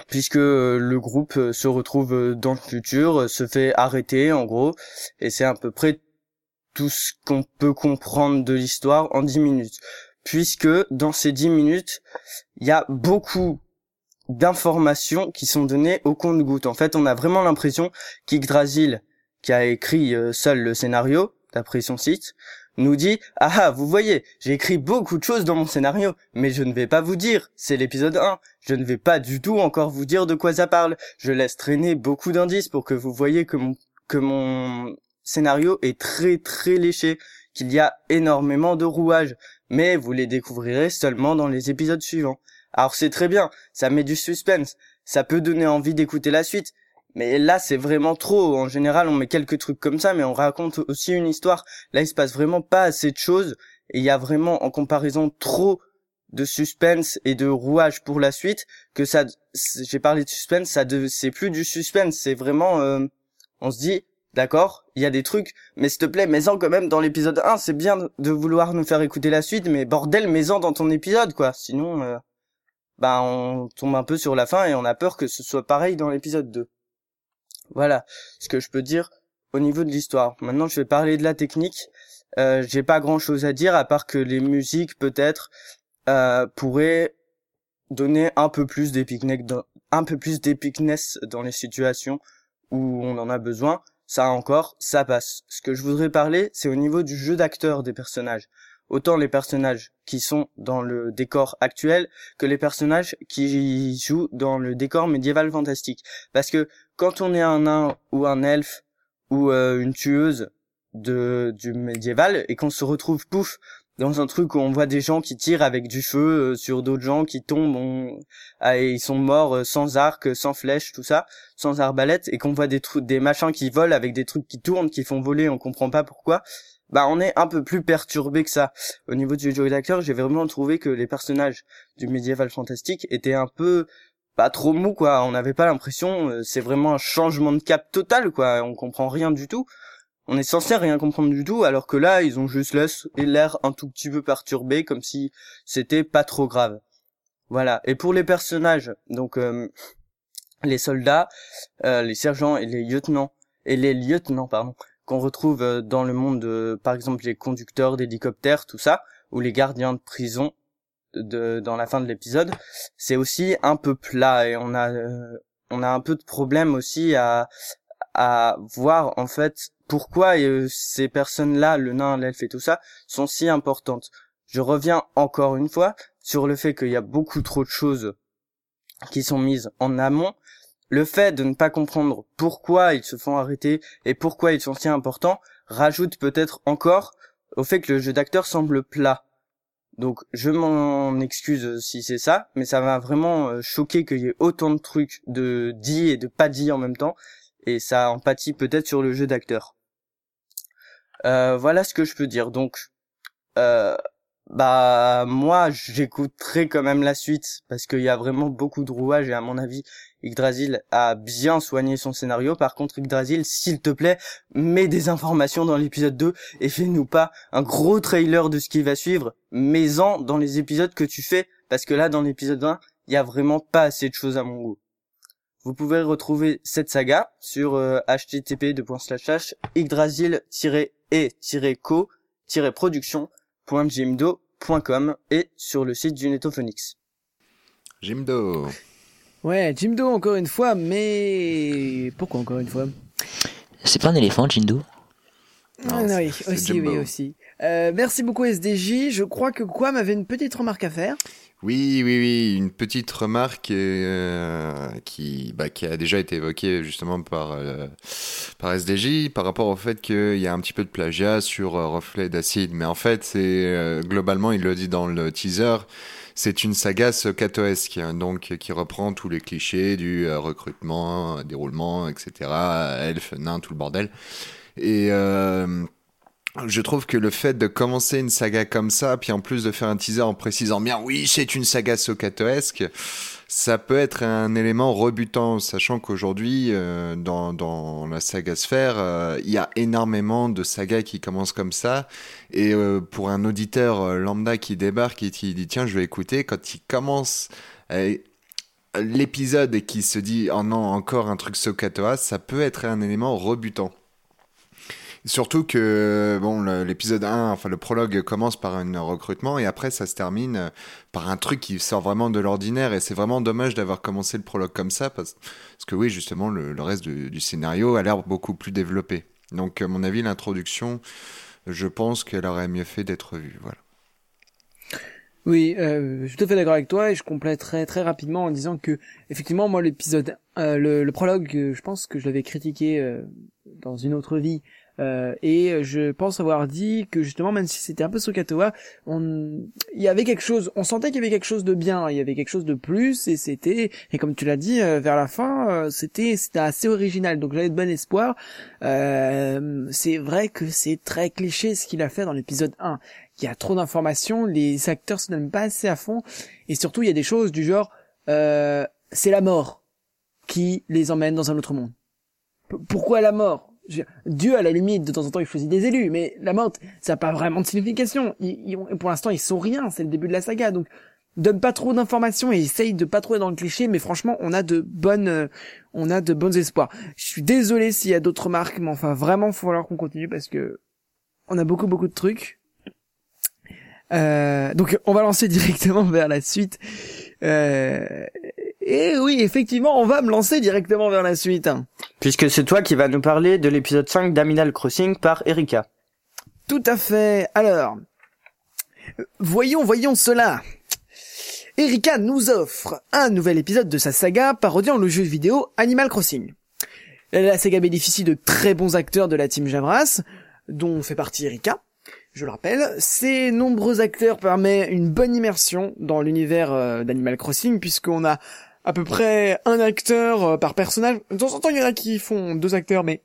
puisque euh, le groupe se retrouve dans le futur, se fait arrêter en gros, et c'est à peu près tout ce qu'on peut comprendre de l'histoire en 10 minutes. Puisque dans ces 10 minutes, il y a beaucoup d'informations qui sont données au compte-goutte. En fait, on a vraiment l'impression qu'Yggdrasil, qui a écrit euh, seul le scénario, d'après son site, nous dit ah, vous voyez j'ai écrit beaucoup de choses dans mon scénario mais je ne vais pas vous dire c'est l'épisode 1 je ne vais pas du tout encore vous dire de quoi ça parle je laisse traîner beaucoup d'indices pour que vous voyez que mon que mon scénario est très très léché qu'il y a énormément de rouages mais vous les découvrirez seulement dans les épisodes suivants alors c'est très bien, ça met du suspense, ça peut donner envie d'écouter la suite. Mais là, c'est vraiment trop. En général, on met quelques trucs comme ça, mais on raconte aussi une histoire. Là, il se passe vraiment pas assez de choses. Et il y a vraiment, en comparaison, trop de suspense et de rouage pour la suite que ça j'ai parlé de suspense ça c'est plus du suspense c'est vraiment euh, on se dit d'accord il y a des trucs mais s'il te plaît mets-en quand même dans l'épisode 1 c'est bien de vouloir nous faire écouter la suite mais bordel mets-en dans ton épisode quoi sinon euh, bah on tombe un peu sur la fin et on a peur que ce soit pareil dans l'épisode 2. Voilà ce que je peux dire au niveau de l'histoire. Maintenant, je vais parler de la technique. Euh, J'ai pas grand chose à dire à part que les musiques peut-être euh, pourraient donner un peu plus d'épicness dans, un peu plus dans les situations où on en a besoin. Ça encore, ça passe. Ce que je voudrais parler, c'est au niveau du jeu d'acteur des personnages autant les personnages qui sont dans le décor actuel que les personnages qui jouent dans le décor médiéval fantastique. Parce que quand on est un nain ou un elfe ou euh, une tueuse de du médiéval et qu'on se retrouve pouf dans un truc où on voit des gens qui tirent avec du feu euh, sur d'autres gens qui tombent ah, et ils sont morts euh, sans arc, sans flèche, tout ça, sans arbalète et qu'on voit des trucs des machins qui volent avec des trucs qui tournent, qui font voler, on comprend pas pourquoi bah on est un peu plus perturbé que ça. Au niveau du jeu j'ai vraiment trouvé que les personnages du médiéval fantastique étaient un peu pas trop mou quoi, on n'avait pas l'impression euh, c'est vraiment un changement de cap total quoi, on comprend rien du tout. On est censé rien comprendre du tout alors que là ils ont juste l'air un tout petit peu perturbé comme si c'était pas trop grave. Voilà. Et pour les personnages, donc euh, les soldats, euh, les sergents et les lieutenants et les lieutenants pardon, qu'on retrouve euh, dans le monde de, par exemple, les conducteurs d'hélicoptères, tout ça, ou les gardiens de prison de, dans la fin de l'épisode, c'est aussi un peu plat et on a, euh, on a un peu de problème aussi à, à voir en fait pourquoi euh, ces personnes-là, le nain, l'elfe et tout ça, sont si importantes. Je reviens encore une fois sur le fait qu'il y a beaucoup trop de choses qui sont mises en amont le fait de ne pas comprendre pourquoi ils se font arrêter et pourquoi ils sont si importants rajoute peut-être encore au fait que le jeu d'acteur semble plat. Donc je m'en excuse si c'est ça, mais ça m'a vraiment euh, choqué qu'il y ait autant de trucs de dit et de pas dit en même temps, et ça empathie peut-être sur le jeu d'acteur. Euh, voilà ce que je peux dire. Donc, euh, bah moi j'écouterai quand même la suite parce qu'il y a vraiment beaucoup de rouages et à mon avis Yggdrasil a bien soigné son scénario. Par contre, Yggdrasil, s'il te plaît, mets des informations dans l'épisode 2 et fais-nous pas un gros trailer de ce qui va suivre. Mets-en dans les épisodes que tu fais parce que là, dans l'épisode 1, il y a vraiment pas assez de choses à mon goût. Vous pouvez retrouver cette saga sur euh, http e-co-production.jimdo.com et sur le site du Netophonix. Jimdo. Ouais, Jimdo encore une fois, mais pourquoi encore une fois? C'est pas un éléphant, Jindo Non, Ah, c'est- oui, aussi, oui, aussi. Euh, merci beaucoup SDJ. Je crois que Quam avait une petite remarque à faire. Oui, oui, oui, une petite remarque euh, qui, bah, qui a déjà été évoquée justement par, euh, par SDJ par rapport au fait qu'il y a un petit peu de plagiat sur euh, Reflet d'acide. Mais en fait, globalement, il le dit dans le teaser, c'est une saga sokatoesque, hein, donc qui reprend tous les clichés du recrutement, déroulement, etc. Elfe, nain, tout le bordel. Et je trouve que le fait de commencer une saga comme ça, puis en plus de faire un teaser en précisant bien oui, c'est une saga sokatoesque, ça peut être un élément rebutant, sachant qu'aujourd'hui, euh, dans, dans la saga sphère, euh, il y a énormément de sagas qui commencent comme ça. Et euh, pour un auditeur euh, lambda qui débarque et qui dit tiens, je vais écouter, quand il commence euh, l'épisode et qui se dit oh non, encore un truc sokatoa, ça peut être un élément rebutant. Surtout que bon, l'épisode 1, enfin le prologue commence par un recrutement et après ça se termine euh, par un truc qui sort vraiment de l'ordinaire et c'est vraiment dommage d'avoir commencé le prologue comme ça parce, parce que oui, justement, le, reste du, scénario a l'air beaucoup plus développé. Donc, à mon avis, l'introduction, je pense qu'elle aurait mieux fait d'être vue. Voilà. Oui, euh, je suis tout à fait d'accord avec toi et je compléterai très rapidement en disant que effectivement moi l'épisode, euh, le, le prologue, euh, je pense que je l'avais critiqué euh, dans une autre vie euh, et je pense avoir dit que justement même si c'était un peu Sokatoa, on, il y avait quelque chose, on sentait qu'il y avait quelque chose de bien, il y avait quelque chose de plus et c'était et comme tu l'as dit euh, vers la fin, euh, c'était c'était assez original donc j'avais de bon espoir. Euh, c'est vrai que c'est très cliché ce qu'il a fait dans l'épisode 1 il y a trop d'informations, les acteurs se donnent pas assez à fond, et surtout il y a des choses du genre, c'est la mort qui les emmène dans un autre monde. Pourquoi la mort? Dieu, à la limite, de temps en temps, il choisit des élus, mais la mort, ça n'a pas vraiment de signification. Ils, pour l'instant, ils sont rien, c'est le début de la saga, donc donne pas trop d'informations et essaye de pas trop être dans le cliché, mais franchement, on a de bonnes, euh, on a de bons espoirs. Je suis désolé s'il y a d'autres remarques, mais enfin, vraiment, faut falloir qu'on continue parce que on a beaucoup, beaucoup de trucs. Euh, donc on va lancer directement vers la suite. Euh, et oui, effectivement, on va me lancer directement vers la suite. Puisque c'est toi qui vas nous parler de l'épisode 5 d'Aminal Crossing par Erika. Tout à fait. Alors, voyons, voyons cela. Erika nous offre un nouvel épisode de sa saga parodiant le jeu vidéo Animal Crossing. La saga bénéficie de très bons acteurs de la team Javras, dont fait partie Erika. Je le rappelle, ces nombreux acteurs permettent une bonne immersion dans l'univers euh, d'Animal Crossing, puisqu'on a à peu près un acteur euh, par personnage. De temps en temps, il y en a qui font deux acteurs, mais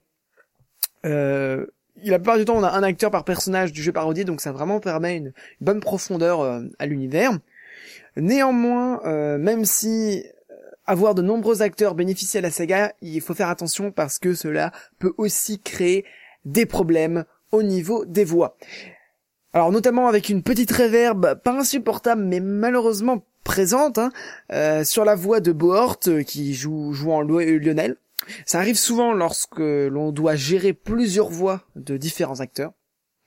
euh, la plupart du temps, on a un acteur par personnage du jeu parodié, donc ça vraiment permet une, bonne profondeur euh, à l'univers. Néanmoins, euh, même si avoir de nombreux acteurs bénéficie à la saga, il faut faire attention parce que cela peut aussi créer des problèmes au niveau des voix. Alors notamment avec une petite réverb pas insupportable mais malheureusement présente hein, euh, sur la voix de Bohort euh, qui joue Lo- Lionel. Ça arrive souvent lorsque l'on doit gérer plusieurs voix de différents acteurs.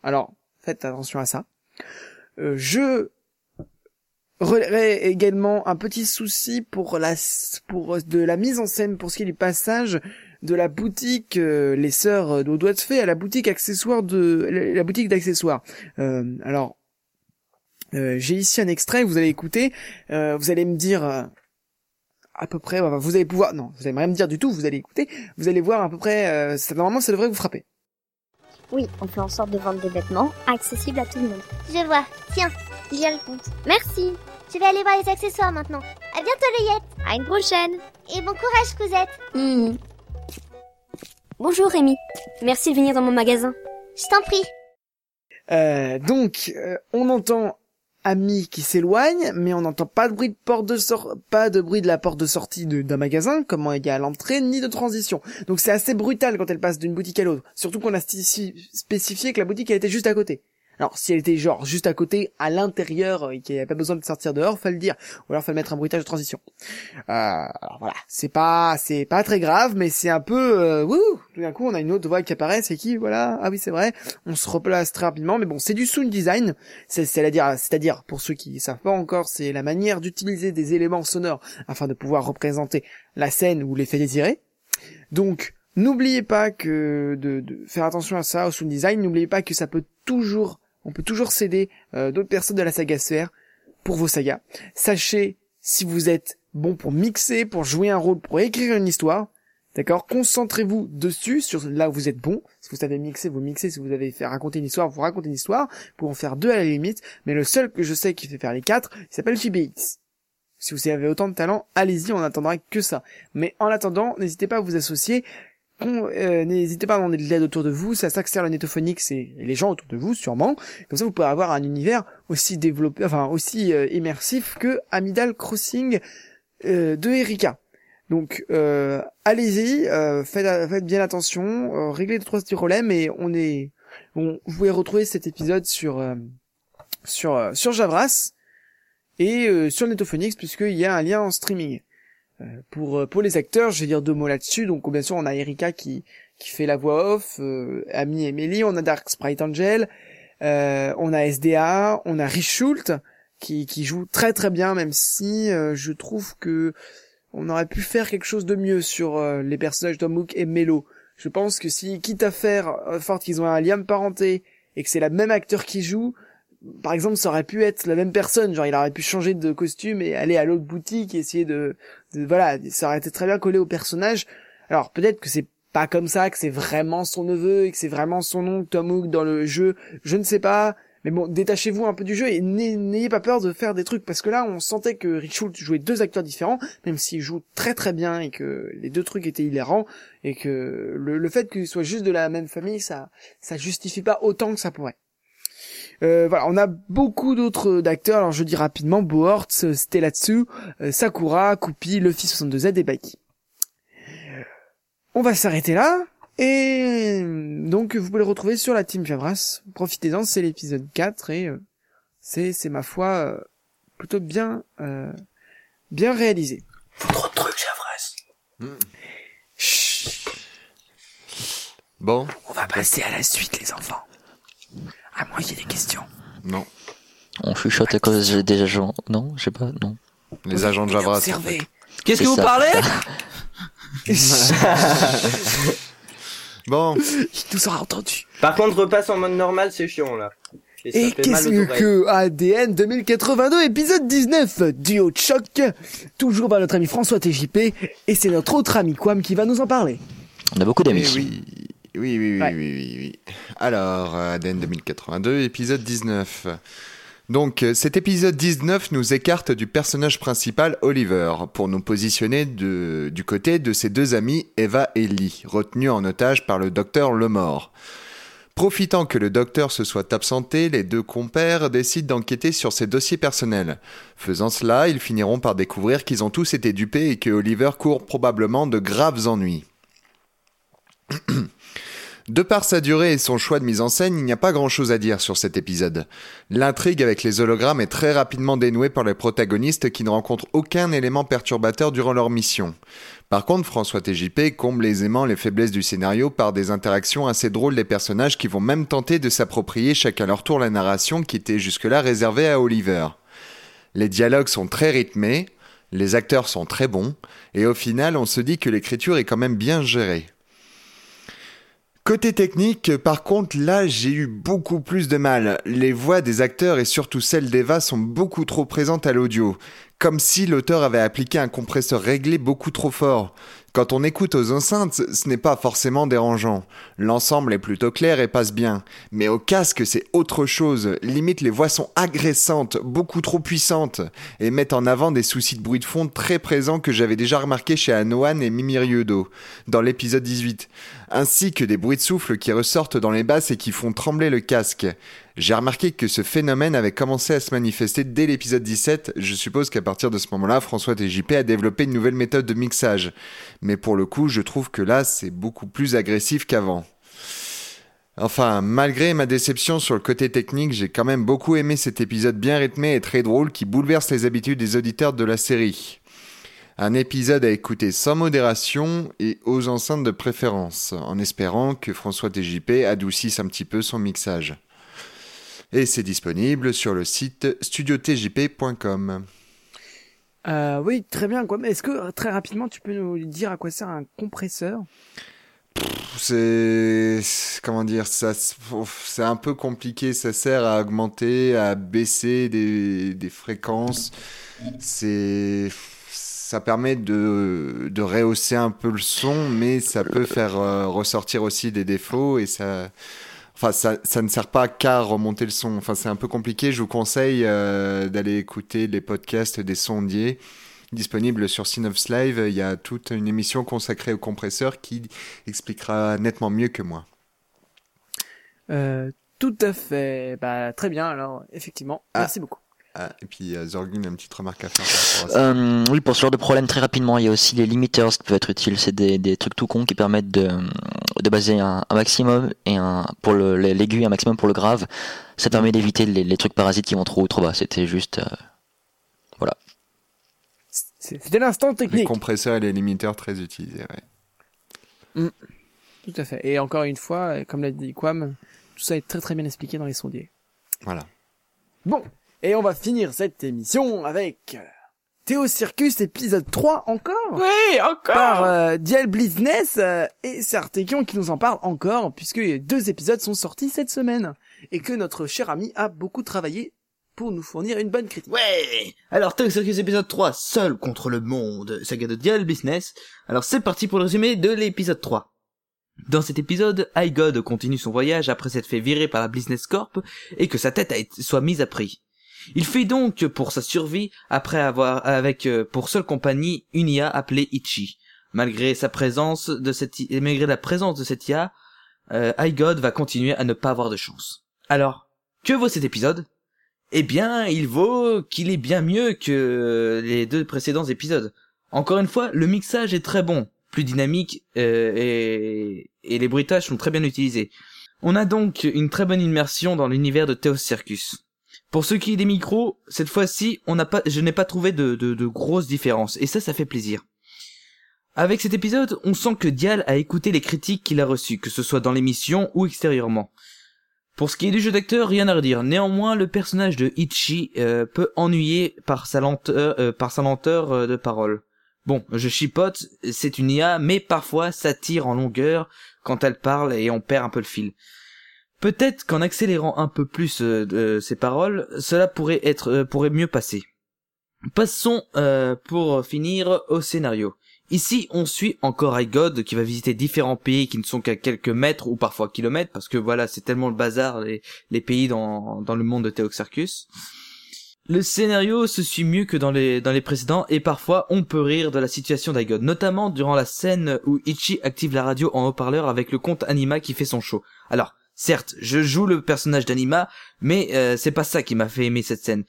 Alors faites attention à ça. Euh, je relèverai également un petit souci pour la pour de la mise en scène pour ce qui est du passage de la boutique les sœurs aux doigts de fée à la boutique accessoire de la, boutique d'accessoires. Alors euh, j'ai ici un extrait, vous allez écouter, euh, vous allez me dire euh, à peu près, vous allez pouvoir, non, vous allez rien me dire du tout, vous allez écouter, vous allez voir à peu près, euh, ça, normalement ça devrait vous frapper. Oui, on fait en sorte de vendre des vêtements accessibles à tout le monde. Je vois. Tiens, j'ai le compte. Merci. Je vais aller voir les accessoires maintenant. À bientôt, Layette. À une prochaine. Et bon courage, Cousette. Hmm. Bonjour Rémi. Merci de venir dans mon magasin. Je t'en prie. Euh, donc, euh, on entend Ami qui s'éloigne, mais on n'entend pas de bruit de porte de sor pas de bruit de la porte de sortie d'un magasin, comme il y a à l'entrée, ni de transition. Donc c'est assez brutal quand elle passe d'une boutique à l'autre. Surtout qu'on a spécifi- spécifié que la boutique elle était juste à côté. Alors si elle était genre juste à côté, à l'intérieur, et qu'il n'y avait pas besoin de sortir dehors, fallait le dire. Ou alors fallait mettre un bruitage de transition. Euh, alors voilà, c'est pas c'est pas très grave, mais c'est un peu euh, wouh, tout d'un coup on a une autre voix qui apparaît, c'est qui? Voilà, ah oui c'est vrai, on se replace très rapidement, mais bon c'est du sound design, c'est c'est-à-dire c'est-à-dire pour ceux qui savent pas encore, c'est la manière d'utiliser des éléments sonores afin de pouvoir représenter la scène ou l'effet désiré. Donc N'oubliez pas que de, de, faire attention à ça au sound design. N'oubliez pas que ça peut toujours, on peut toujours céder euh, d'autres personnes de la saga sphère pour vos sagas. Sachez si vous êtes bon pour mixer, pour jouer un rôle, pour écrire une histoire. D'accord Concentrez-vous dessus, sur là où vous êtes bon. Si vous savez mixer, vous mixez. Si vous avez fait raconter une histoire, vous racontez une histoire. Vous pouvez en faire deux à la limite. Mais le seul que je sais qui fait faire les quatre, il s'appelle FBX. Si vous avez autant de talent, allez-y, on n'attendra que ça. Mais en attendant, n'hésitez pas à vous associer euh, n'hésitez pas à demander de l'aide autour de vous, ça s'accélère le netophonique, c'est les gens autour de vous sûrement. Comme ça vous pourrez avoir un univers aussi développé, enfin aussi euh, immersif que Amidal Crossing euh, de Erika. Donc allez-y, faites, bien attention, réglez deux trois petits et on est vous pouvez retrouver cet épisode sur sur sur Javras et sur Netophonix puisqu'il y a un lien en streaming. Euh, pour euh, pour les acteurs, je vais dire deux mots là-dessus. Donc bien sûr, on a Erika qui qui fait la voix off, euh, Amy et Melly, on a Dark Sprite Angel, euh, on a SDA, on a Rich qui qui joue très très bien, même si je trouve que on aurait pu faire quelque chose de mieux sur les personnages d'Omook et Melo. Je pense que si quitte à faire fort qu'ils ont un lien de parenté et que c'est la même acteur qui joue, par exemple, ça aurait pu être la même personne, genre il aurait pu changer de costume et aller à l'autre boutique et essayer de, voilà, ça aurait été très bien collé au personnage. Alors peut-être que c'est pas comme ça, que c'est vraiment son neveu et que c'est vraiment son oncle Tom Hook dans le jeu, je ne sais pas. Mais bon, détachez-vous un peu du jeu et n'ayez pas peur de faire des trucs parce que là, on sentait que Rich jouait deux acteurs différents, même s'il joue très très bien et que les deux trucs étaient hilarants et que le, fait qu'il soit juste de la même famille, ça ça justifie pas autant que ça pourrait. Euh, voilà, on a beaucoup d'autres d'acteurs. Alors je dis rapidement Bohort, Stellatsu, euh, Sakura, Kupi, Luffy 62Z et Baki. On va s'arrêter là. Et donc vous pouvez le retrouver sur la team Javras. Profitez-en, c'est l'épisode 4 et euh, c'est c'est ma foi plutôt bien bien réalisé. Trop de trucs Javras. Hmm. Bon. On va passer à la suite les enfants. À moi, j'ai des questions. Non. On chuchote à cause des agents. Non, je sais pas, non. Les agents de Javras. Qu'est-ce que vous parlez Bon. Il nous aura entendu. Par contre, repasse en mode normal, c'est chiant là. Et, qu'est-ce que ADN 2082 épisode 19 Duo de choc Toujours par notre ami François TJP et c'est notre autre ami Quam qui va nous en parler. On a beaucoup d'amis. Eh oui. Oui, oui, oui, oui, oui, Alors, ADN 2082, épisode 19. Donc, cet épisode 19 nous écarte du personnage principal Oliver pour nous positionner du côté de ses deux amis Eva et Lee, retenus en otage par le docteur Lemort. Profitant que le docteur se soit absenté, les deux compères décident d'enquêter sur ses dossiers personnels. Faisant cela, ils finiront par découvrir qu'ils ont tous été dupés et que Oliver court probablement de graves ennuis. De par sa durée et son choix de mise en scène, il n'y a pas grand chose à dire sur cet épisode. L'intrigue avec les hologrammes est très rapidement dénouée par les protagonistes qui ne rencontrent aucun élément perturbateur durant leur mission. Par contre, François TJP comble aisément les faiblesses du scénario par des interactions assez drôles des personnages qui vont même tenter de s'approprier chacun leur tour la narration qui était jusque-là réservée à Oliver. Les dialogues sont très rythmés, les acteurs sont très bons, et au final on se dit que l'écriture est quand même bien gérée. Côté technique, par contre, là, j'ai eu beaucoup plus de mal. Les voix des acteurs et surtout celles d'Eva sont beaucoup trop présentes à l'audio. Comme si l'auteur avait appliqué un compresseur réglé beaucoup trop fort. Quand on écoute aux enceintes, ce n'est pas forcément dérangeant. L'ensemble est plutôt clair et passe bien. Mais au casque, c'est autre chose. Limite, les voix sont agressantes, beaucoup trop puissantes, et mettent en avant des soucis de bruit de fond très présents que j'avais déjà remarqué chez Anoan et Mimiriodo, dans l'épisode 18, ainsi que des bruits de souffle qui ressortent dans les basses et qui font trembler le casque. J'ai remarqué que ce phénomène avait commencé à se manifester dès l'épisode 17. Je suppose qu'à partir de ce moment-là, François TJP a développé une nouvelle méthode de mixage. Mais pour le coup, je trouve que là, c'est beaucoup plus agressif qu'avant. Enfin, malgré ma déception sur le côté technique, j'ai quand même beaucoup aimé cet épisode bien rythmé et très drôle qui bouleverse les habitudes des auditeurs de la série. Un épisode à écouter sans modération et aux enceintes de préférence, en espérant que François TJP adoucisse un petit peu son mixage. Et c'est disponible sur le site studiotjp.com. Euh, oui, très bien. Est-ce que très rapidement, tu peux nous dire à quoi sert un compresseur? C'est comment dire ça C'est un peu compliqué. Ça sert à augmenter, à baisser des, des fréquences. C'est ça permet de, de rehausser un peu le son, mais ça peut faire euh, ressortir aussi des défauts et ça. Enfin, ça, ça ne sert pas qu'à remonter le son. Enfin, c'est un peu compliqué. Je vous conseille euh, d'aller écouter les podcasts des sondiers disponibles sur Synops Live. Il y a toute une émission consacrée au compresseur qui expliquera nettement mieux que moi. euh, Tout à fait. Bah, très bien. Alors, effectivement, Ah. merci beaucoup. Ah, et puis euh, Zorgun a une petite remarque à faire par rapport à ça. Euh, oui, pour ce genre de problème, très rapidement, il y a aussi les limiters qui peuvent être utiles. C'est des, des trucs tout cons qui permettent de, de baser un, un maximum et un pour le le- l'aigu et un maximum pour le grave. Ça permet d'éviter les, les trucs parasites qui vont trop haut ou trop bas. C'était juste. euh, C'est- C'était l'instant Les technique. compresseurs et les limiteurs très utilisés. Ouais. Tout à fait. Et encore une fois, comme l'a dit Quam, tout ça est très très bien expliqué dans les sondiers. Voilà. Bon, et on va finir cette émission avec euh, Théo Circus épisode 3 encore Oui, encore par euh, Dial Business euh, et c'est Artekion qui nous en parle encore puisque deux épisodes sont sortis cette semaine et que notre cher ami a beaucoup travaillé pour nous fournir une bonne critique. Ouais Alors, Tales Circus épisode 3, Seul contre le monde, saga de Dial Business. Alors, c'est parti pour le résumé de l'épisode 3. Dans cet épisode, iGod continue son voyage après s'être fait virer par la Business Corp et que sa tête a été, soit mise à prix. Il fait donc pour sa survie après avoir avec euh, pour seule compagnie une IA appelée Ichi. Malgré sa présence de cette malgré la présence de cette IA, euh, va continuer à ne pas avoir de chance. Alors, que vaut cet épisode? Eh bien, il vaut qu'il est bien mieux que les deux précédents épisodes. Encore une fois, le mixage est très bon, plus dynamique euh, et, et les bruitages sont très bien utilisés. On a donc une très bonne immersion dans l'univers de Theos Circus. Pour ce qui est des micros, cette fois-ci, on n'a pas, je n'ai pas trouvé de, de, de grosses différences, et ça, ça fait plaisir. Avec cet épisode, on sent que Dial a écouté les critiques qu'il a reçues, que ce soit dans l'émission ou extérieurement. Pour ce qui est du jeu d'acteur, rien à redire. Néanmoins, le personnage de Ichi euh, peut ennuyer par sa lenteur, euh, par sa lenteur euh, de parole. Bon, je chipote, c'est une IA, mais parfois ça tire en longueur quand elle parle et on perd un peu le fil. Peut-être qu'en accélérant un peu plus euh, de ses paroles, cela pourrait être euh, pourrait mieux passer. Passons euh, pour finir au scénario. Ici, on suit encore iGod qui va visiter différents pays qui ne sont qu'à quelques mètres ou parfois kilomètres parce que voilà, c'est tellement le bazar les, les pays dans, dans le monde de Théoxarchus. Le scénario se suit mieux que dans les, dans les précédents et parfois on peut rire de la situation d'iGod, notamment durant la scène où Ichi active la radio en haut-parleur avec le compte Anima qui fait son show. Alors, certes, je joue le personnage d'Anima, mais euh, c'est pas ça qui m'a fait aimer cette scène.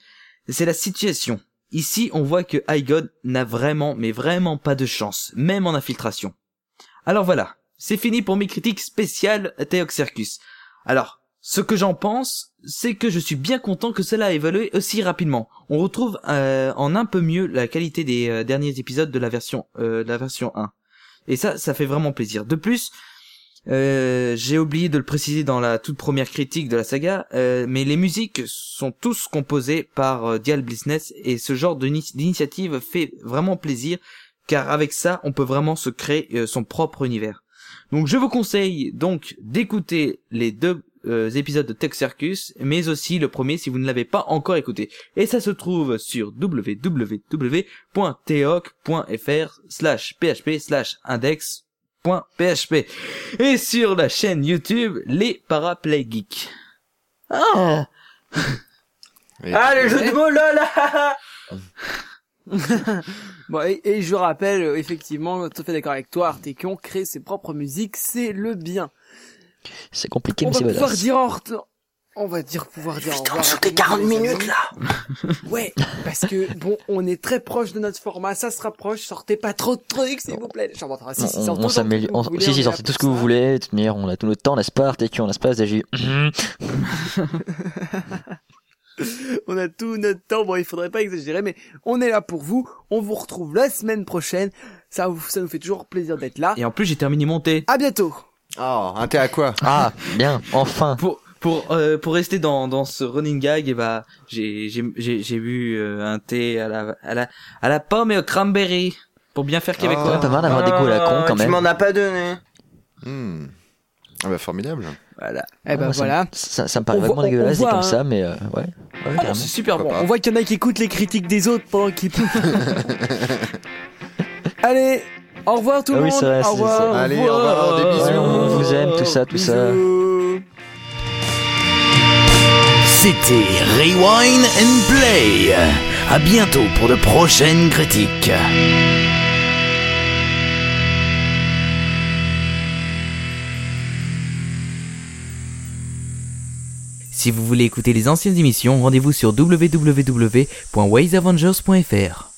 C'est la situation. Ici, on voit que iGod n'a vraiment, mais vraiment pas de chance, même en infiltration. Alors voilà, c'est fini pour mes critiques spéciales Théoxercus. Alors, ce que j'en pense, c'est que je suis bien content que cela a évolué aussi rapidement. On retrouve euh, en un peu mieux la qualité des euh, derniers épisodes de la version euh, de la version 1. Et ça, ça fait vraiment plaisir. De plus, euh, j'ai oublié de le préciser dans la toute première critique de la saga, euh, mais les musiques sont tous composées par euh, Dial Blissness et ce genre d'initiative fait vraiment plaisir car avec ça on peut vraiment se créer son propre univers. Donc je vous conseille donc d'écouter les deux épisodes de Tech Circus, mais aussi le premier si vous ne l'avez pas encore écouté. Et ça se trouve sur www.teoc.fr slash php slash index .php et sur la chaîne YouTube Les Paraplay Geeks. Ah Ah le jeu de mots là là Bon, et, et je rappelle, euh, effectivement, tout à fait d'accord avec toi, Artekion, créer ses propres musiques, c'est le bien. C'est compliqué, On mais va c'est pouvoir badass. dire en retour. On va dire pouvoir dire au Putain, revoir. tes le 40 monde, les minutes là Ouais, parce que bon, on est très proche de notre format, ça se rapproche. Sortez pas trop de trucs, s'il vous plaît. J'en. Si, si, on, s'améliore. Si, on si, sortez tout ce que vous voulez. De toute manière, on a tout notre temps, n'est-ce pas TQ, on a pas SDJ. On a tout notre temps. Bon, il faudrait pas exagérer, mais on est là pour vous. On vous retrouve la semaine prochaine. Ça, vous- ça nous fait toujours plaisir d'être là. Et en plus, j'ai terminé mon thé. À bientôt. Oh, un thé à quoi? Ah, bien, enfin. Pour pour euh, pour rester dans dans ce running gag, et bah j'ai j'ai j'ai j'ai bu euh, un thé à la à la à la pomme et au cranberry pour bien faire québécois. Ouais, pas mal d'avoir des goûts à la con quand Tu même. m'en as pas donné. Hmm. Ah bah formidable. Voilà. Eh ben me- voilà. Ça, ça me paraît On voit- vraiment on dégueulasse dit voit, comme hein. ça, mais euh, ouais. ouais Ah c'est super bon. Pas On voit qu'il y en a qui écoutent les critiques des autres pendant qu'ils. Allez, au revoir tout le Ah oui, monde. vrai, au c'est- revoir. Allez, au revoir, des bisous. Ouais, on vous aime, tout ça, tout ça. C'était Rewind and Play. À bientôt pour de prochaines critiques. Si vous voulez écouter les anciennes émissions, rendez-vous sur www.waysavengers.fr.